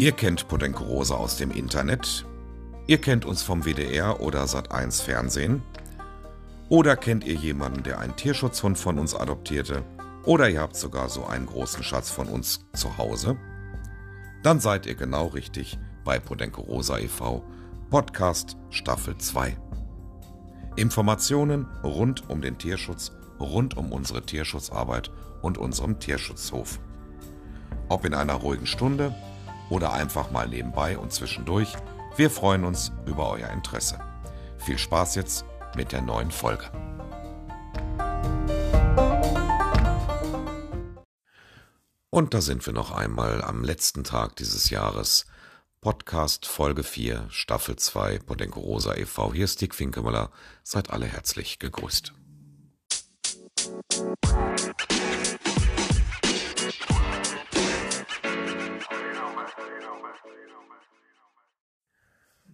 Ihr kennt Podenco Rosa aus dem Internet. Ihr kennt uns vom WDR oder Sat1 Fernsehen. Oder kennt ihr jemanden, der einen Tierschutzhund von uns adoptierte? Oder ihr habt sogar so einen großen Schatz von uns zu Hause? Dann seid ihr genau richtig bei Podenco Rosa e.V. Podcast Staffel 2. Informationen rund um den Tierschutz, rund um unsere Tierschutzarbeit und unserem Tierschutzhof. Ob in einer ruhigen Stunde oder einfach mal nebenbei und zwischendurch, wir freuen uns über euer Interesse. Viel Spaß jetzt mit der neuen Folge. Und da sind wir noch einmal am letzten Tag dieses Jahres. Podcast Folge 4, Staffel 2, Podenco Rosa e.V. Hier ist Dick Finkemüller. Seid alle herzlich gegrüßt.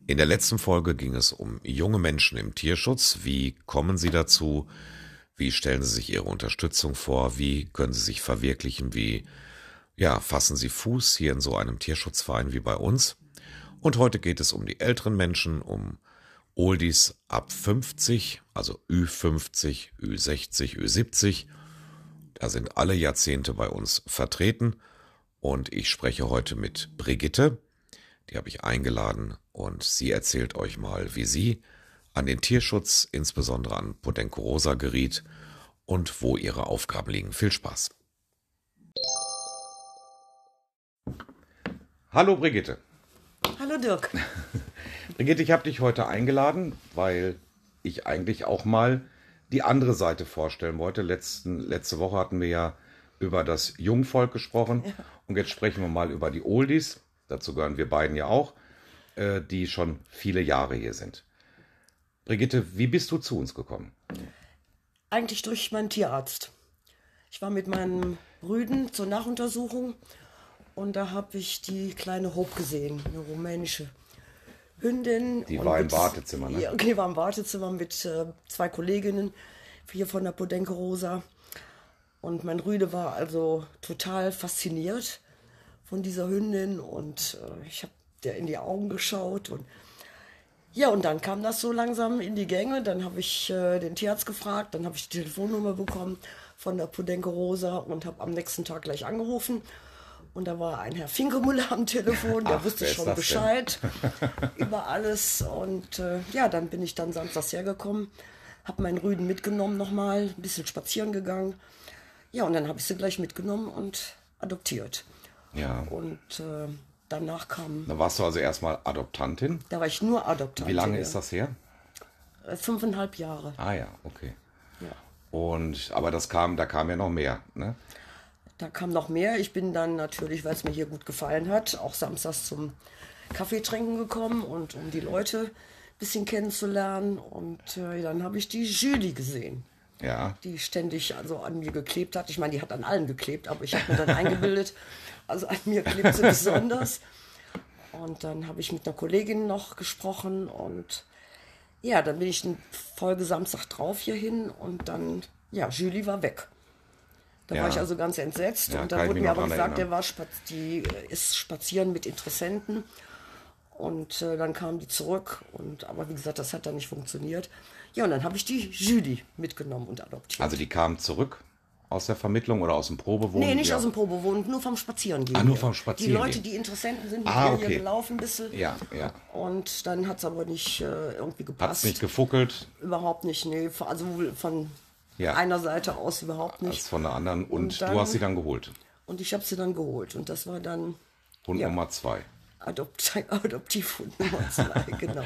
In der letzten Folge ging es um junge Menschen im Tierschutz. Wie kommen sie dazu? Wie stellen sie sich ihre Unterstützung vor? Wie können sie sich verwirklichen? Wie ja, fassen sie Fuß hier in so einem Tierschutzverein wie bei uns? Und heute geht es um die älteren Menschen, um Oldies ab 50, also Ü50, Ü60, Ü70. Da sind alle Jahrzehnte bei uns vertreten. Und ich spreche heute mit Brigitte. Die habe ich eingeladen und sie erzählt euch mal, wie sie an den Tierschutz, insbesondere an Podenco Rosa geriet und wo ihre Aufgaben liegen. Viel Spaß. Hallo Brigitte. Hallo Dirk. Brigitte, ich habe dich heute eingeladen, weil ich eigentlich auch mal die andere Seite vorstellen wollte. Letzten, letzte Woche hatten wir ja über das Jungvolk gesprochen ja. und jetzt sprechen wir mal über die Oldies dazu gehören wir beiden ja auch, äh, die schon viele Jahre hier sind. Brigitte, wie bist du zu uns gekommen? Eigentlich durch meinen Tierarzt. Ich war mit meinen Brüden zur Nachuntersuchung und da habe ich die kleine Hope gesehen, eine rumänische Hündin. Die war im Wartezimmer, ne? Ja, die war im Wartezimmer mit äh, zwei Kolleginnen hier von der Podenke Rosa. Und mein Rüde war also total fasziniert von dieser Hündin und äh, ich habe der in die Augen geschaut und ja, und dann kam das so langsam in die Gänge. Dann habe ich äh, den Tierarzt gefragt, dann habe ich die Telefonnummer bekommen von der Pudenke Rosa und habe am nächsten Tag gleich angerufen. Und da war ein Herr Finkemüller am Telefon, der Ach, wusste schon Bescheid über alles. Und äh, ja, dann bin ich dann samstags hergekommen, habe meinen Rüden mitgenommen nochmal, ein bisschen spazieren gegangen. Ja, und dann habe ich sie gleich mitgenommen und adoptiert. Ja. Und äh, danach kam. Da warst du also erstmal Adoptantin? Da war ich nur Adoptantin. Wie lange ist das her? Äh, fünfeinhalb Jahre. Ah ja, okay. Ja. Und aber das kam, da kam ja noch mehr, ne? Da kam noch mehr. Ich bin dann natürlich, weil es mir hier gut gefallen hat, auch samstags zum Kaffee trinken gekommen und um die Leute ein bisschen kennenzulernen. Und äh, dann habe ich die Julie gesehen. Ja. Die ständig also an mir geklebt hat. Ich meine, die hat an allen geklebt, aber ich habe mir dann eingebildet, also an mir klebt sie besonders. Und dann habe ich mit einer Kollegin noch gesprochen und ja, dann bin ich in Folge Samstag drauf hierhin und dann, ja, Julie war weg. Da ja. war ich also ganz entsetzt ja, und dann wurde mir aber gesagt, der war die äh, ist spazieren mit Interessenten und äh, dann kam die zurück und aber wie gesagt, das hat dann nicht funktioniert. Ja, und dann habe ich die Julie mitgenommen und adoptiert. Also die kam zurück aus der Vermittlung oder aus dem Probewohnen? Nee, nicht ja. aus dem Probewohnen, nur vom Spazierengehen. Ah, nur vom Spazierengehen. Die Leute, die Interessenten sind mit ah, okay. hier gelaufen ein bisschen. Ja, ja. Und dann hat es aber nicht äh, irgendwie gepasst. Hat es nicht gefuckelt? Überhaupt nicht, nee. Also von ja. einer Seite aus überhaupt nicht. Als von der anderen. Und, und dann, du hast sie dann geholt? Und ich habe sie dann geholt. Und das war dann... Hund ja, Nummer zwei. Adopt Adoptivhund Nummer zwei, genau.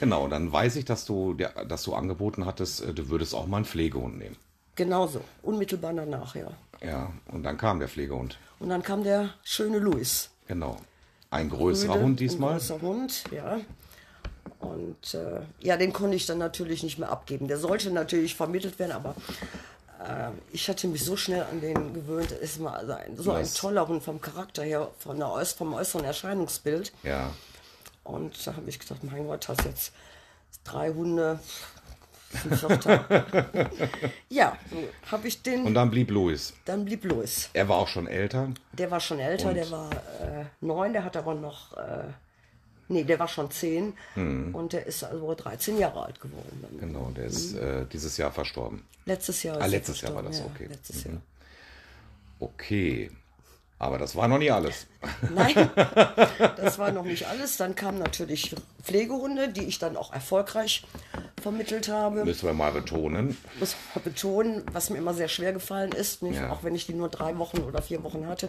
Genau, dann weiß ich, dass du, dass du angeboten hattest, äh, du würdest auch mal einen Pflegehund nehmen. Genauso, unmittelbar danach, ja. Ja, und dann kam der Pflegehund. Und dann kam der schöne Louis. Genau. Ein größerer Rüde, Hund diesmal. Ein größerer Hund, ja. Und äh, ja, den konnte ich dann natürlich nicht mehr abgeben. Der sollte natürlich vermittelt werden, aber äh, ich hatte mich so schnell an den gewöhnt. Er ist mal also ein, so ein toller Hund vom Charakter her, von der vom äußeren Erscheinungsbild. Ja. Und da habe ich gedacht, mein Gott, hast jetzt drei Hunde, ja, habe ich den. Und dann blieb Louis. dann blieb Louis. Er war auch schon älter. Der war schon älter, Und? der war äh, neun, der hat aber noch. Äh, nee, der war schon zehn. Und der ist also 13 Jahre alt geworden. Genau, der ist äh, dieses Jahr verstorben. Letztes Jahr. ist Ah, letztes Jahr war das, ja, okay. Letztes Mhm. Jahr. Okay. Aber das war noch nicht alles. Nein, das war noch nicht alles. Dann kamen natürlich Pflegehunde, die ich dann auch erfolgreich vermittelt habe. Müssen wir mal betonen. muss man betonen, was mir immer sehr schwer gefallen ist? Ja. auch wenn ich die nur drei Wochen oder vier Wochen hatte.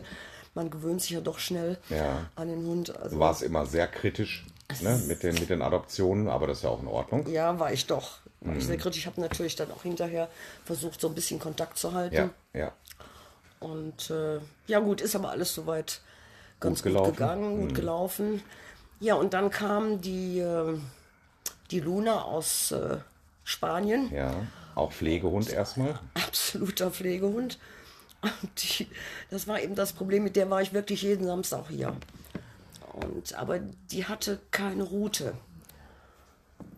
Man gewöhnt sich ja doch schnell Ja. an den Hund. Also, Du warst immer sehr kritisch ne, mit, den, mit den Adoptionen, aber das ist ja auch in Ordnung. ja, war ich doch. War Mhm. ich sehr kritisch. Ich habe natürlich dann auch hinterher versucht, so ein bisschen Kontakt zu halten. Ja, ja. Und äh, ja gut, ist aber alles soweit ganz gut, gelaufen. Mhm. gegangen, gut gelaufen. Ja, und dann kam die, äh, die Luna aus äh, Spanien. Ja. Auch Pflegehund erstmal. absoluter Pflegehund. Und die, das war eben das Problem, mit der war ich wirklich jeden Samstag hier. Und, aber die hatte keine Route.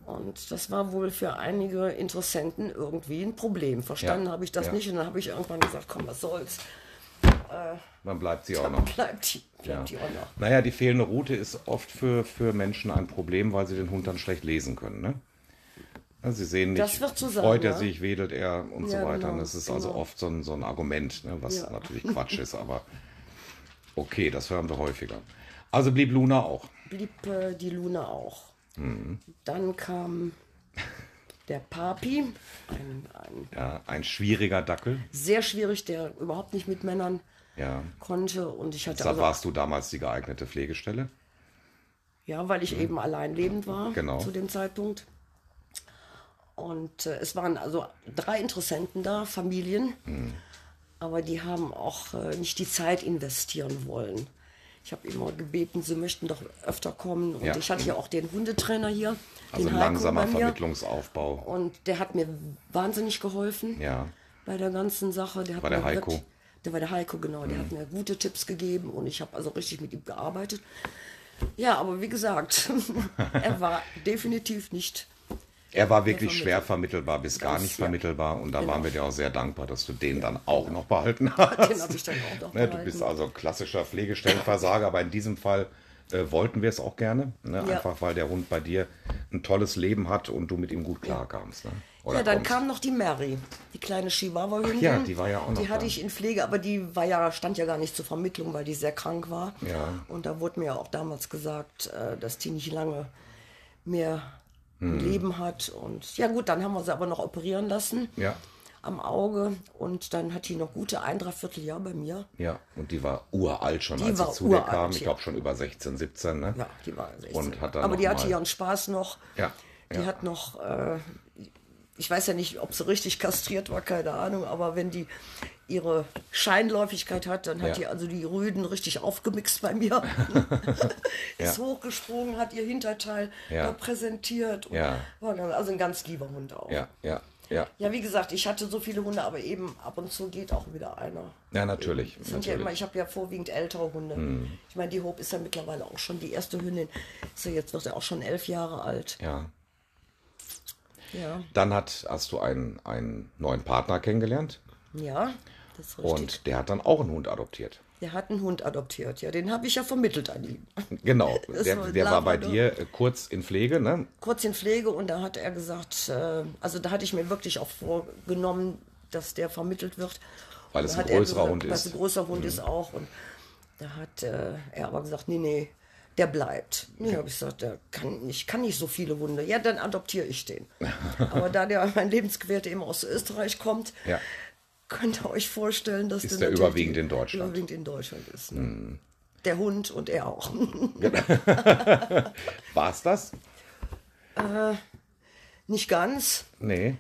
Und das war wohl für einige Interessenten irgendwie ein Problem. Verstanden Ja, habe ich das ja. nicht. Und dann habe ich irgendwann gesagt, komm, was soll's. Dann bleibt sie auch noch. bleibt die, bleibt Ja. die auch noch. Naja, die fehlende Route ist oft für, für Menschen ein Problem, weil sie den Hund dann schlecht lesen können. Ne? Also sie sehen nicht, Das wird so sein, freut er ja. sich, wedelt er und so weiter. genau, Und das ist also genau. oft so ein, so ein Argument, ne, was natürlich Quatsch ist, aber okay, das hören wir häufiger. Also blieb Luna auch. Blieb äh, die Luna auch. Mhm. Dann kam der Papi, ein, ein Ja, ein schwieriger Dackel. sehr schwierig, der überhaupt nicht mit Männern Ja. konnte. Und ich hatte Da also warst du damals die geeignete Pflegestelle. Ja, weil ich eben allein lebend war Genau. zu dem Zeitpunkt. Und äh, es waren also drei Interessenten da, Familien, Hm. aber die haben auch äh, nicht die Zeit investieren wollen. Ich habe immer gebeten, sie möchten doch öfter kommen. Und Ja. ich hatte ja auch den Hundetrainer hier, Also den Heiko langsamer bei mir. Vermittlungsaufbau. Und der hat mir wahnsinnig geholfen Ja. bei der ganzen Sache. Der War der Heiko? Mhm. wirklich- Der war der Heiko, genau. Der hat mir gute Tipps gegeben und ich habe also richtig mit ihm gearbeitet. Ja, aber wie gesagt, er war definitiv nicht. Er war wirklich vermittelt. schwer vermittelbar bis gar Ganz, nicht vermittelbar und da Genau. waren wir dir auch sehr dankbar, dass du den dann auch noch behalten hast. Den habe ich dann auch noch Ne, du behalten. bist also ein klassischer Pflegestellenversager, aber in diesem Fall äh, wollten wir es auch gerne. Ne? Ja. Einfach weil der Hund bei dir ein tolles Leben hat und du mit ihm gut klarkamst. Ne? Oder Ja, dann kommst. kam noch die Mary, die kleine Chihuahua-Hündin. ja, die war ja auch noch Die hatte da. ich in Pflege, aber die war ja, stand ja gar nicht zur Vermittlung, weil die sehr krank war. Ja. Und da wurde mir ja auch damals gesagt, äh, dass die nicht lange mehr Hm. Leben hat. Und ja gut, dann haben wir sie aber noch operieren lassen Ja, am Auge. Und dann hat die noch gute ein, dreiviertel Jahr bei mir. ja. Und die war uralt schon, Die als sie zu dir uralt, kam. Ich glaube schon über 16, 17. Ne? Ja, die war 16. Und hat dann Aber die hatte mal- ihren Spaß noch. Ja, Die ja. hat noch, äh, ich weiß ja nicht, ob sie richtig kastriert war, keine Ahnung, aber wenn die ihre Scheinläufigkeit hat, dann hat Ja. die also die Rüden richtig aufgemixt bei mir. Ist hochgesprungen, hat ihr Hinterteil Ja. präsentiert. Ja. Also ein ganz lieber Hund auch. Ja, ja, ja. Ja, wie gesagt, ich hatte so viele Hunde, aber eben ab und zu geht auch wieder einer. Ja, natürlich. Sind ja immer, natürlich. ich habe ja vorwiegend ältere Hunde. Ich meine, die Hope ist ja mittlerweile auch schon die erste Hündin. Ist ja jetzt er auch schon elf Jahre alt. Ja. Ja, Dann hat, hast du einen, einen neuen Partner kennengelernt ja, das ist richtig. und der hat dann auch einen Hund adoptiert. Der hat einen Hund adoptiert. Ja, den habe ich ja vermittelt an ihn. Genau, der, war der war bei dir äh, kurz in Pflege, ne? Kurz in Pflege und da hat er gesagt, äh, also da hatte ich mir wirklich auch vorgenommen, dass der vermittelt wird. Weil es ein er größerer gesagt, Hund Weil es ist. Mhm. ein größerer Hund ist auch. Und da hat äh, er aber gesagt, nee, nee, der bleibt. Nee, habe ich gesagt, der kann, ich kann nicht so viele Hunde. Ja, dann adoptiere ich den. aber da der mein Lebensgefährte eben aus Österreich kommt, Ja. Könnt ihr euch vorstellen, dass Ist der überwiegend in Deutschland. Überwiegend in Deutschland ist. Ne? Der Hund und er auch. War es das? Nicht ganz. Nee.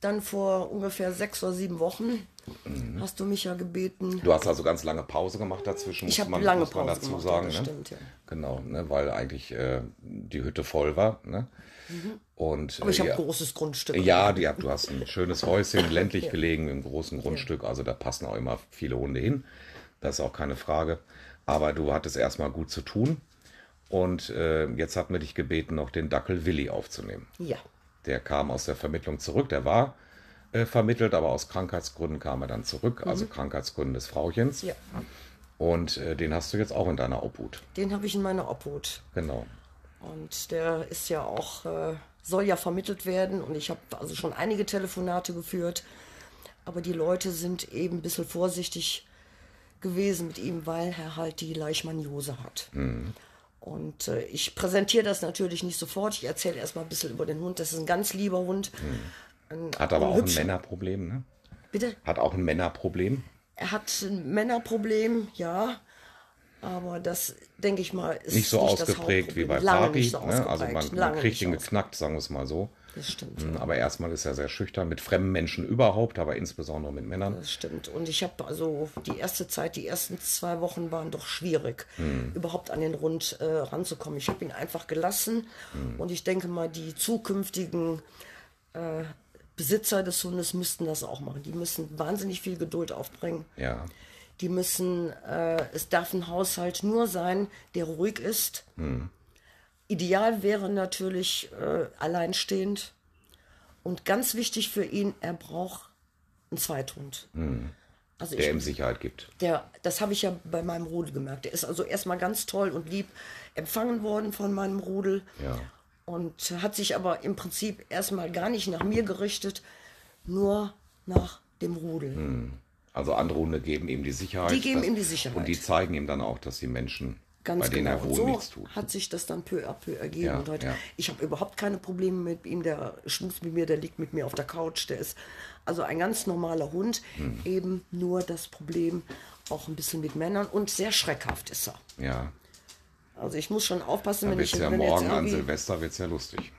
Dann vor ungefähr sechs oder sieben Wochen Mhm. hast du mich ja gebeten. Du hast also ganz lange Pause gemacht dazwischen, Ich muss hab man, lange muss Pause dazu gemacht, sagen. ja, das ne? stimmt, ja. Genau, ne? weil eigentlich äh, die Hütte voll war. Ne? Und, Mhm. Aber ich äh, habe ja, großes Grundstück. Ja, die, du hast ein schönes Häuschen, ländlich gelegen, im großen Grundstück. Also da passen auch immer viele Hunde hin. Das ist auch keine Frage. Aber du hattest erstmal gut zu tun. Und äh, jetzt hat mir dich gebeten, noch den Dackel Willi aufzunehmen. Ja. Der kam aus der Vermittlung zurück. Der war äh, vermittelt, aber aus Krankheitsgründen kam er dann zurück. Also Krankheitsgründen des Frauchens. Ja. Und äh, den hast du jetzt auch in deiner Obhut. Den habe ich in meiner Obhut. Genau. Und der ist ja auch, äh, soll ja vermittelt werden. Und ich habe also schon einige Telefonate geführt. Aber die Leute sind eben ein bisschen vorsichtig gewesen mit ihm, weil er halt die Leishmaniose hat. Und äh, ich präsentiere das natürlich nicht sofort. Ich erzähle erstmal ein bisschen über den Hund. Das ist ein ganz lieber Hund. Ein, Hat aber ein auch ein hübscher- Männerproblem, ne? Bitte? Hat auch ein Männerproblem. Er hat ein Männerproblem, ja. Aber das, denke ich mal, ist Nicht so das ausgeprägt wie bei nicht so ne? Also man, man kriegt ihn nicht geknackt, sagen wir es mal so. Das stimmt. Mm, Aber erstmal ist er sehr schüchtern, mit fremden Menschen überhaupt, aber insbesondere mit Männern. Das stimmt. Und ich habe also die erste Zeit, die ersten zwei Wochen waren doch schwierig, Hm. überhaupt an den Rund äh, ranzukommen. Ich habe ihn einfach gelassen Hm. und ich denke mal, die zukünftigen äh, Besitzer des Hundes müssten das auch machen. Die müssen wahnsinnig viel Geduld aufbringen. Ja, Die müssen, äh, es darf ein Haushalt nur sein, der ruhig ist. Ideal wäre natürlich äh, alleinstehend. Und ganz wichtig für ihn, er braucht einen Zweithund. Also der ich, ihm Sicherheit gibt. der, das habe ich ja bei meinem Rudel gemerkt. Der ist also erstmal ganz toll und lieb empfangen worden von meinem Rudel. Ja. Und hat sich aber im Prinzip erstmal gar nicht nach mir gerichtet, nur nach dem Rudel. Also andere Hunde geben ihm die Sicherheit. Die geben dass- ihm die Sicherheit. Und die zeigen ihm dann auch, dass die Menschen, Ganz bei denen genau. er wohl so nichts tut. hat sich das dann peu à peu ergeben. Ja, und heute, ja. ich habe überhaupt keine Probleme mit ihm. Der schmust mit mir, der liegt mit mir auf der Couch. Der ist also ein ganz normaler Hund. Hm. Eben nur das Problem auch ein bisschen mit Männern und sehr schreckhaft ist er. Ja, Also ich muss schon aufpassen, dann wenn wird ich es ja wenn morgen an Silvester wird's ja lustig.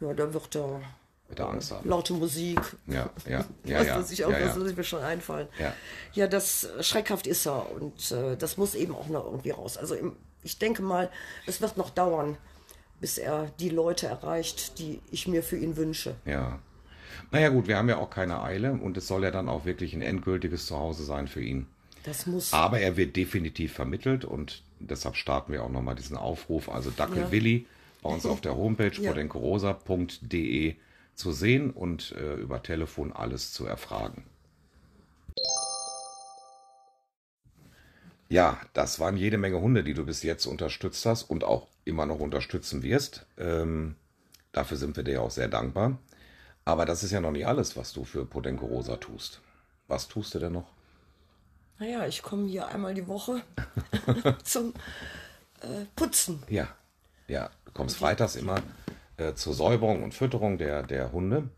Ja, da wird er Wird er Angst haben. laute Musik. Ja, ja, ja, was ja. weiß ich auch, ja, was ja. muss ich mir schon einfallen. Ja. ja, das äh, schreckhaft ist er und äh, das muss eben auch noch irgendwie raus. Also im, ich denke mal, es wird noch dauern, bis er die Leute erreicht, die ich mir für ihn wünsche. Ja. Naja gut, wir haben ja auch keine Eile und es soll ja dann auch wirklich ein endgültiges Zuhause sein für ihn. Das muss. Aber er wird definitiv vermittelt und deshalb starten wir auch nochmal diesen Aufruf. Also Dackel Ja. Willi bei uns auf der Homepage Ja. podencorosa.de zu sehen und äh, über Telefon alles zu erfragen. Ja, das waren jede Menge Hunde, die du bis jetzt unterstützt hast und auch immer noch unterstützen wirst. Ähm, dafür sind wir dir auch sehr dankbar. Aber das ist ja noch nicht alles, was du für Podenco Rosa tust. Was tust du denn noch? Naja, ich komme hier einmal die Woche zum äh, Putzen. Ja, ja. Du kommst freitags immer äh, zur Säuberung und Fütterung der, der Hunde.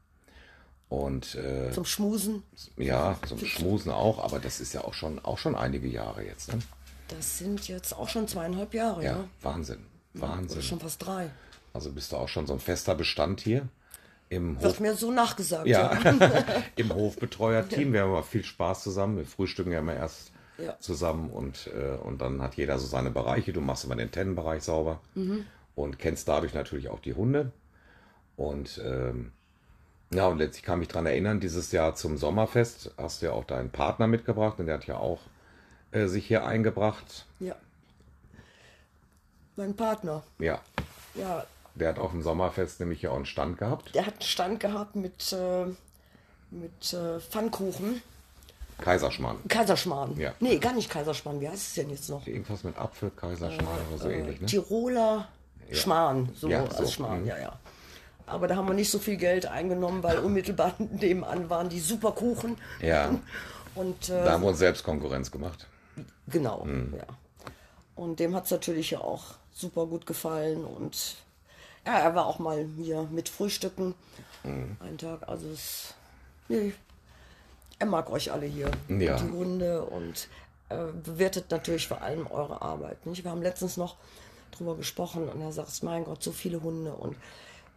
Und äh, Zum Schmusen. ja, zum Schmusen auch, aber das ist ja auch schon, auch schon einige Jahre jetzt. Ne? Das sind jetzt auch schon zweieinhalb Jahre, Ja, ja. Wahnsinn. Oder Wahnsinn. schon fast drei. Also bist du auch schon so ein fester Bestand hier im Hof. Wird mir so nachgesagt, Ja, ja. im Hofbetreuerteam. Wir haben aber viel Spaß zusammen. Wir frühstücken ja immer erst Ja. zusammen und, äh, und dann hat jeder so seine Bereiche. Du machst immer den Tennenbereich sauber und kennst dadurch natürlich auch die Hunde. Und ähm, ja, und letztlich kann mich dran erinnern, dieses Jahr zum Sommerfest hast du ja auch deinen Partner mitgebracht und der hat ja auch äh, sich hier eingebracht. ja. Mein Partner, Ja, ja, der hat auf dem Sommerfest nämlich ja auch einen Stand gehabt. der hat einen Stand gehabt mit, äh, mit äh, Pfannkuchen. Kaiserschmarrn. Kaiserschmarrn. Ja. Nee, gar nicht Kaiserschmarrn. Wie heißt es denn jetzt noch? Irgendwas mit Apfel, Kaiserschmarrn oder so ähnlich, ne? Tiroler Schmarrn. So, Ja, als so, Schmarrn, mhm. ja, ja. Aber da haben wir nicht so viel Geld eingenommen, weil unmittelbar nebenan waren die super Kuchen. Ja, Und äh, da haben wir uns selbst Konkurrenz gemacht. Genau, Mhm. ja. Und dem hat es natürlich ja auch super gut gefallen. Und ja, er war auch mal hier mit Frühstücken Mhm. einen Tag. Also es, nee, er mag euch alle hier. Ja. Die Hunde und äh, bewertet natürlich vor allem eure Arbeit. Nicht? Wir haben letztens noch drüber gesprochen und er sagt, mein Gott, so viele Hunde und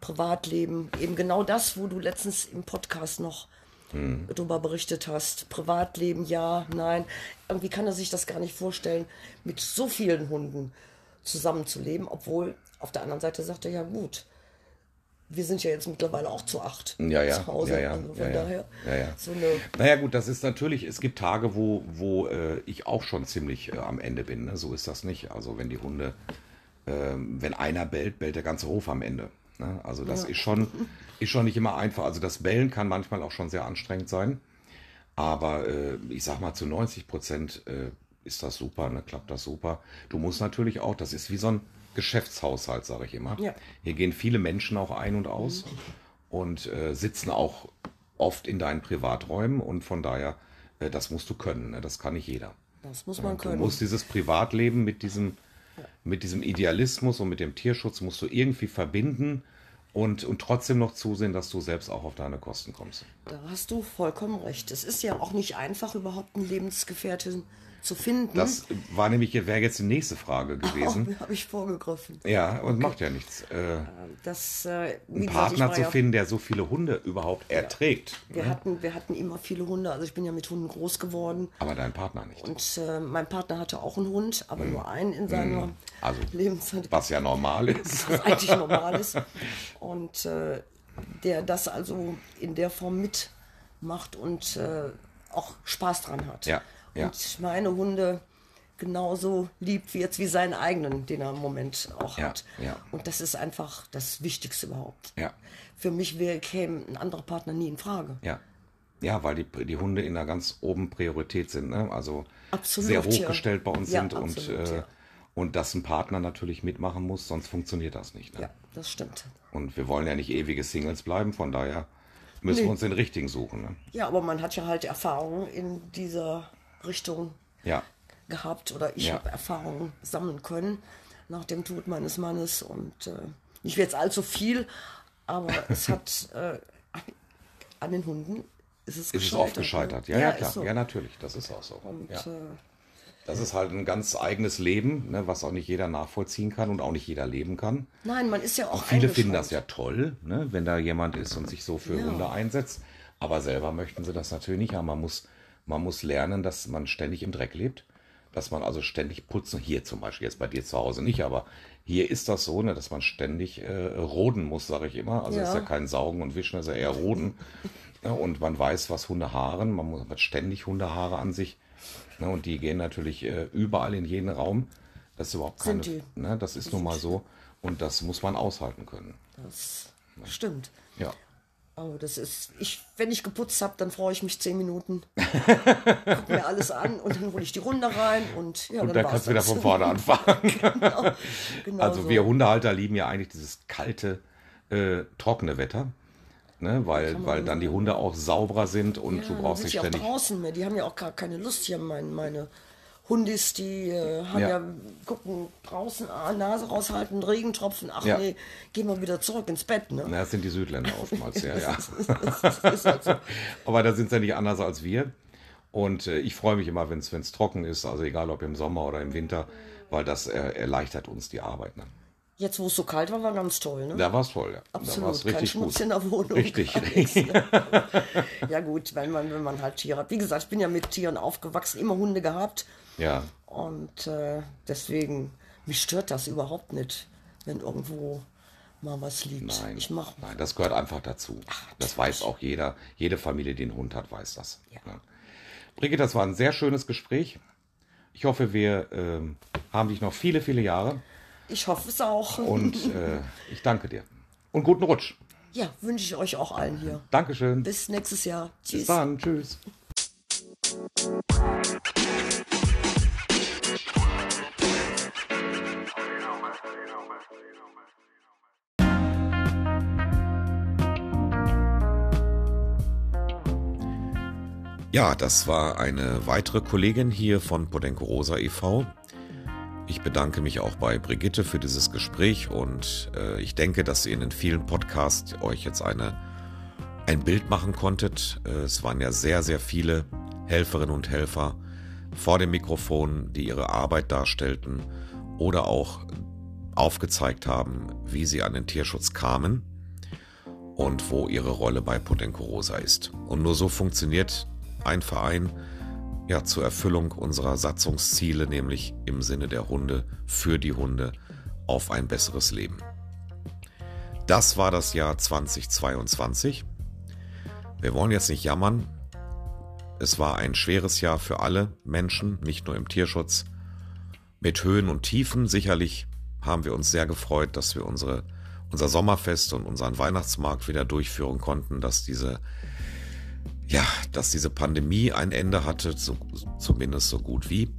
Privatleben. Eben genau das, wo du letztens im Podcast noch darüber berichtet hast. Privatleben, ja, nein. Irgendwie kann er sich das gar nicht vorstellen, mit so vielen Hunden zusammenzuleben, obwohl auf der anderen Seite sagt er, ja gut, wir sind ja jetzt mittlerweile auch zu acht Ja, ja, zu Hause. ja, ja, also von ja, ja. daher Ja, ja. so eine Naja gut, das ist natürlich, es gibt Tage, wo, wo äh, ich auch schon ziemlich äh, am Ende bin. Ne? So ist das nicht. Also wenn die Hunde, ähm, wenn einer bellt, bellt der ganze Hof am Ende. Ne? Also das ja. ist, schon, ist schon nicht immer einfach. Also das Bellen kann manchmal auch schon sehr anstrengend sein. Aber äh, ich sag mal, zu 90 Prozent äh, ist das super, ne? klappt das super. Du musst natürlich auch, das ist wie so ein Geschäftshaushalt, sage ich immer. Ja. Hier gehen viele Menschen auch ein und aus mhm. und äh, sitzen auch oft in deinen Privaträumen und von daher, äh, das musst du können. Ne? Das kann nicht jeder. Das muss man können. Du musst dieses Privatleben mit diesem. Mit diesem Idealismus und mit dem Tierschutz musst du irgendwie verbinden und, und trotzdem noch zusehen, dass du selbst auch auf deine Kosten kommst. Da hast du vollkommen recht. Es ist ja auch nicht einfach, überhaupt einen Lebensgefährtin zu finden. Das war nämlich, wäre jetzt die nächste Frage gewesen. Oh, habe ich vorgegriffen. Ja, und okay. macht ja nichts. Äh, das, äh, einen Partner zu finden, der so viele Hunde überhaupt ja. erträgt. Wir, ne? hatten, wir hatten immer viele Hunde, also ich bin ja mit Hunden groß geworden. Aber dein Partner nicht. Und äh, mein Partner hatte auch einen Hund, aber hm. nur einen in seiner hm. also, Lebenszeit. Was ja normal ist. Was eigentlich normal ist. Und äh, der das also in der Form mitmacht und äh, auch Spaß dran hat. Ja ja. und meine Hunde genauso liebt wie jetzt wie seinen eigenen, den er im Moment auch ja, hat. Ja. Und das ist einfach das Wichtigste überhaupt. Ja. Für mich wäre, käme ein anderer Partner nie in Frage. Ja. Ja, weil die, die Hunde in der ganz oben Priorität sind, ne? also absolut, sehr hochgestellt bei uns sind absolut, und, äh, und dass ein Partner natürlich mitmachen muss, sonst funktioniert das nicht. Ne? Ja, das stimmt. Und wir wollen ja nicht ewige Singles bleiben, von daher müssen nee. wir uns den richtigen suchen. Ne? Ja, aber man hat ja halt Erfahrungen in dieser Richtung ja. gehabt oder ich ja. habe Erfahrungen sammeln können nach dem Tod meines Mannes und äh, nicht jetzt allzu viel, aber es hat äh, an den Hunden ist es, ist es oft gescheitert. Ja, ja, ja klar. So. Ja, natürlich, das ist auch so. Und, ja. äh, das ist halt ein ganz eigenes Leben, ne, was auch nicht jeder nachvollziehen kann und auch nicht jeder leben kann. Nein, man ist ja auch. auch viele finden das ja toll, ne, wenn da jemand ist und sich so für ja. Hunde einsetzt. Aber selber möchten sie das natürlich nicht haben. Man muss man muss lernen, dass man ständig im Dreck lebt, dass man also ständig putzen, hier zum Beispiel, jetzt bei dir zu Hause nicht, aber hier ist das so, ne, dass man ständig äh, roden muss, sage ich immer. Also ja. ist ja kein Saugen und Wischen, ist ja eher roden. Ja, und man weiß, was Hunde haaren, man muss, hat ständig Hundehaare an sich. Ne, und die gehen natürlich äh, überall in jeden Raum. Das ist überhaupt keine. Ne, das ist nun mal so. Und das muss man aushalten können. Das stimmt. Ja. Oh, das ist, ich, wenn ich geputzt habe, dann freue ich mich zehn Minuten. Guck mir alles an und dann hole ich die Runde rein und ja, und dann, dann kannst du wieder von vorne anfangen. genau, genau also so. wir Hundehalter lieben ja eigentlich dieses kalte, äh, trockene Wetter. Ne, weil, weil dann die Hunde auch sauberer sind und ja, du brauchst nicht ständig. Auch draußen mehr. Die haben ja auch gar keine Lust hier, mein, meine Hundis, die äh, haben ja. ja. gucken draußen, ah, Nase raushalten, Regentropfen, ach ja. nee, gehen wir wieder zurück ins Bett. Ne? Na, das sind die Südländer oftmals, ja, ja. halt Aber da sind sie ja nicht anders als wir. Und äh, ich freue mich immer, wenn es trocken ist, also egal ob im Sommer oder im Winter, weil das äh, erleichtert uns die Arbeit. Ne? Jetzt, wo es so kalt war, war ganz toll, ne? Da war es toll, ja. Absolut, da kein Schmutz gut. in der Wohnung. Richtig. Nichts, ne? ja gut, wenn man, wenn man halt Tiere hat. Wie gesagt, ich bin ja mit Tieren aufgewachsen, immer Hunde gehabt. Ja. Und äh, deswegen, mich stört das überhaupt nicht, wenn irgendwo mal was liegt. Nein, ich mach nein das gehört einfach dazu. Ach, das weiß auch jeder. Jede Familie, die einen Hund hat, weiß das. Ja. Ja. Brigitte, das war ein sehr schönes Gespräch. Ich hoffe, wir äh, haben dich noch viele, viele Jahre. Ich hoffe es auch. Und äh, ich danke dir. Und guten Rutsch. Ja, wünsche ich euch auch allen hier. Dankeschön. Bis nächstes Jahr. Tschüss. Bis dann. Tschüss. Ja, das war eine weitere Kollegin hier von Podenco Rosa e.V. Ich bedanke mich auch bei Brigitte für dieses Gespräch und äh, ich denke, dass ihr in den vielen Podcasts euch jetzt eine, ein Bild machen konntet. Äh, es waren ja sehr, sehr viele Helferinnen und Helfer vor dem Mikrofon, die ihre Arbeit darstellten oder auch aufgezeigt haben, wie sie an den Tierschutz kamen und wo ihre Rolle bei Podenco Rosa ist. Und nur so funktioniert ein Verein ja zur Erfüllung unserer Satzungsziele, nämlich im Sinne der Hunde, für die Hunde, auf ein besseres Leben. Das war das Jahr 2022. Wir wollen jetzt nicht jammern. Es war ein schweres Jahr für alle Menschen, nicht nur im Tierschutz. Mit Höhen und Tiefen. Sicherlich haben wir uns sehr gefreut, dass wir unsere unser Sommerfest und unseren Weihnachtsmarkt wieder durchführen konnten, dass diese ja, dass diese Pandemie ein Ende hatte, so, zumindest so gut wie.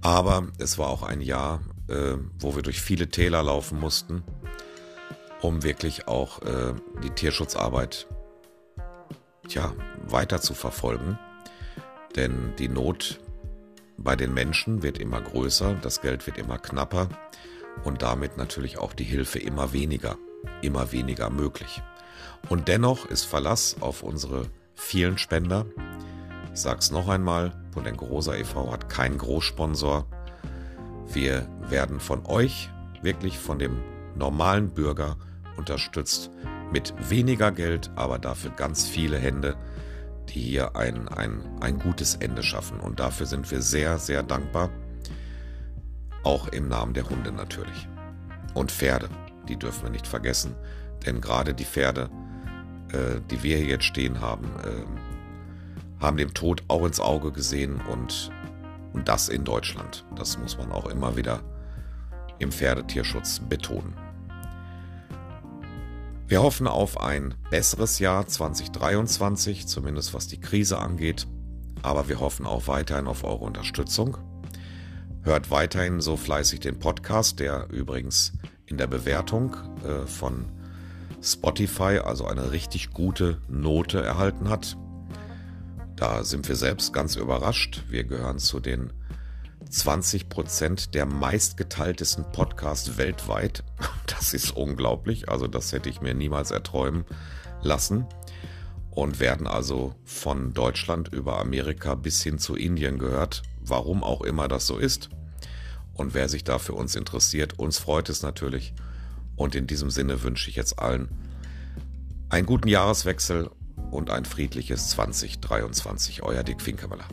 Aber es war auch ein Jahr, äh, wo wir durch viele Täler laufen mussten, um wirklich auch äh, die Tierschutzarbeit tja, weiter zu verfolgen. Denn die Not bei den Menschen wird immer größer, das Geld wird immer knapper und damit natürlich auch die Hilfe immer weniger, immer weniger möglich. Und dennoch ist Verlass auf unsere vielen Spender. Ich sage es noch einmal, Polenko Rosa e.V. hat keinen Großsponsor. Wir werden von euch, wirklich von dem normalen Bürger unterstützt mit weniger Geld, aber dafür ganz viele Hände, die hier ein, ein, ein gutes Ende schaffen. Und dafür sind wir sehr, sehr dankbar. Auch im Namen der Hunde natürlich. Und Pferde, die dürfen wir nicht vergessen. Denn gerade die Pferde, äh, die wir hier jetzt stehen haben, äh, haben dem Tod auch ins Auge gesehen und, und das in Deutschland. Das muss man auch immer wieder im Pferdetierschutz betonen. Wir hoffen auf ein besseres Jahr 2023, zumindest was die Krise angeht. Aber wir hoffen auch weiterhin auf eure Unterstützung. Hört weiterhin so fleißig den Podcast, der übrigens in der Bewertung äh, von Spotify also eine richtig gute Note erhalten hat. Da sind wir selbst ganz überrascht. Wir gehören zu den 20 Prozent der meistgeteiltesten Podcasts weltweit. Das ist unglaublich. Also das hätte ich mir niemals erträumen lassen. Und werden also von Deutschland über Amerika bis hin zu Indien gehört. Warum auch immer das so ist. Und wer sich da für uns interessiert, uns freut es natürlich. Und in diesem Sinne wünsche ich jetzt allen einen guten Jahreswechsel und ein friedliches 2023. Euer Dick Finkermüller.